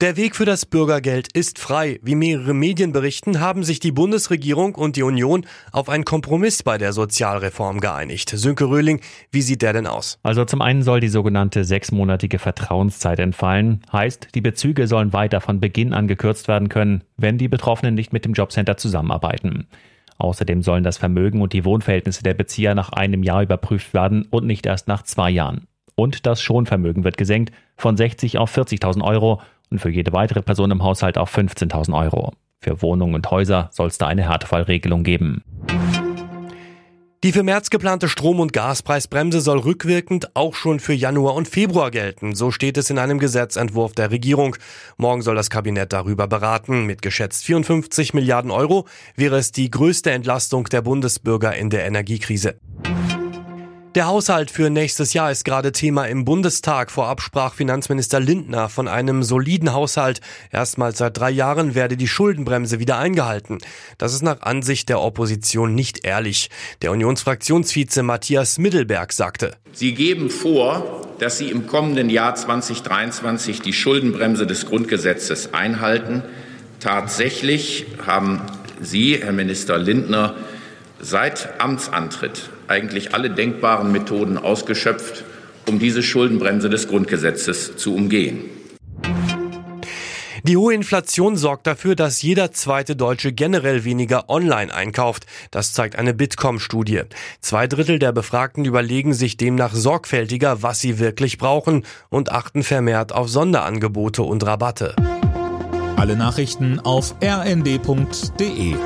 Der Weg für das Bürgergeld ist frei. Wie mehrere Medien berichten, haben sich die Bundesregierung und die Union auf einen Kompromiss bei der Sozialreform geeinigt. Sönke Röhling, wie sieht der denn aus? Also zum einen soll die sogenannte sechsmonatige Vertrauenszeit entfallen. Heißt, die Bezüge sollen weiter von Beginn an gekürzt werden können, wenn die Betroffenen nicht mit dem Jobcenter zusammenarbeiten. Außerdem sollen das Vermögen und die Wohnverhältnisse der Bezieher nach einem Jahr überprüft werden und nicht erst nach zwei Jahren. Und das Schonvermögen wird gesenkt von 60 auf 40.000 Euro und für jede weitere Person im Haushalt auf 15.000 Euro. Für Wohnungen und Häuser soll es da eine Härtefallregelung geben. Die für März geplante Strom- und Gaspreisbremse soll rückwirkend auch schon für Januar und Februar gelten. So steht es in einem Gesetzentwurf der Regierung. Morgen soll das Kabinett darüber beraten. Mit geschätzt 54 Milliarden Euro wäre es die größte Entlastung der Bundesbürger in der Energiekrise. Der Haushalt für nächstes Jahr ist gerade Thema im Bundestag. Vorab sprach Finanzminister Lindner von einem soliden Haushalt. Erstmals seit drei Jahren werde die Schuldenbremse wieder eingehalten. Das ist nach Ansicht der Opposition nicht ehrlich. Der Unionsfraktionsvize Matthias Middelberg sagte. Sie geben vor, dass Sie im kommenden Jahr 2023 die Schuldenbremse des Grundgesetzes einhalten. Tatsächlich haben Sie, Herr Minister Lindner, seit Amtsantritt eigentlich alle denkbaren Methoden ausgeschöpft, um diese Schuldenbremse des Grundgesetzes zu umgehen. Die hohe Inflation sorgt dafür, dass jeder zweite Deutsche generell weniger online einkauft. Das zeigt eine Bitkom-Studie. Zwei Drittel der Befragten überlegen sich demnach sorgfältiger, was sie wirklich brauchen und achten vermehrt auf Sonderangebote und Rabatte. Alle Nachrichten auf rnd.de